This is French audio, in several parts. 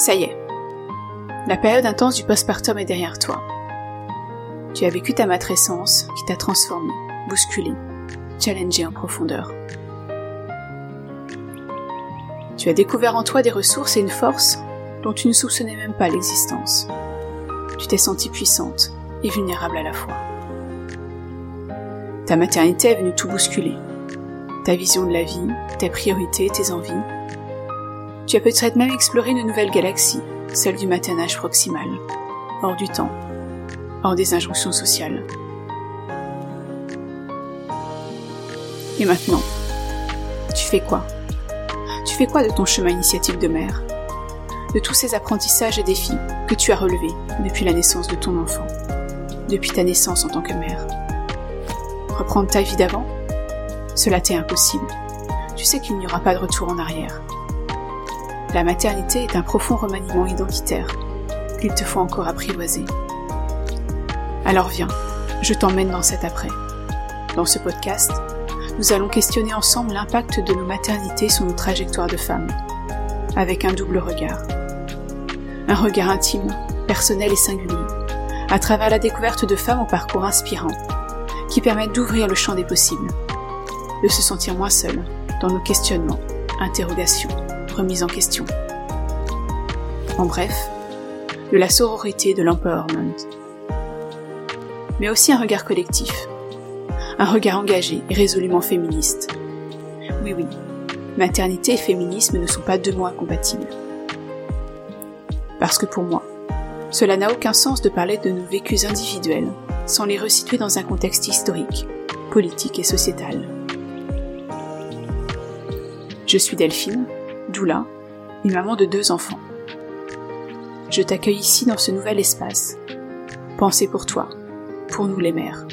Ça y est. La période intense du postpartum est derrière toi. Tu as vécu ta matrescence qui t'a transformé, bousculé, challengé en profondeur. Tu as découvert en toi des ressources et une force dont tu ne soupçonnais même pas l'existence. Tu t'es sentie puissante et vulnérable à la fois. Ta maternité est venue tout bousculer. Ta vision de la vie, tes priorités, tes envies. Tu as peut-être même exploré une nouvelle galaxie, celle du maternage proximal, hors du temps, hors des injonctions sociales. Et maintenant, tu fais quoi? Tu fais quoi de ton chemin initiatique de mère? De tous ces apprentissages et défis que tu as relevés depuis la naissance de ton enfant, depuis ta naissance en tant que mère? Reprendre ta vie d'avant? Cela t'est impossible. Tu sais qu'il n'y aura pas de retour en arrière. La maternité est un profond remaniement identitaire qu'il te faut encore apprivoiser. Alors viens, je t'emmène dans cet après. Dans ce podcast, nous allons questionner ensemble l'impact de nos maternités sur nos trajectoires de femmes, avec un double regard. Un regard intime, personnel et singulier, à travers la découverte de femmes au parcours inspirant, qui permettent d'ouvrir le champ des possibles, de se sentir moins seul dans nos questionnements, interrogations, remises en question. En bref, de la sororité de l'empowerment. Mais aussi un regard collectif, un regard engagé et résolument féministe. Oui, oui, maternité et féminisme ne sont pas deux mots incompatibles. Parce que pour moi, cela n'a aucun sens de parler de nos vécus individuels sans les resituer dans un contexte historique, politique et sociétal. Je suis Delphine, doula, une maman de deux enfants. Je t'accueille ici dans ce nouvel espace, pensé pour toi, pour nous les mères.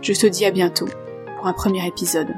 Je te dis à bientôt pour un premier épisode.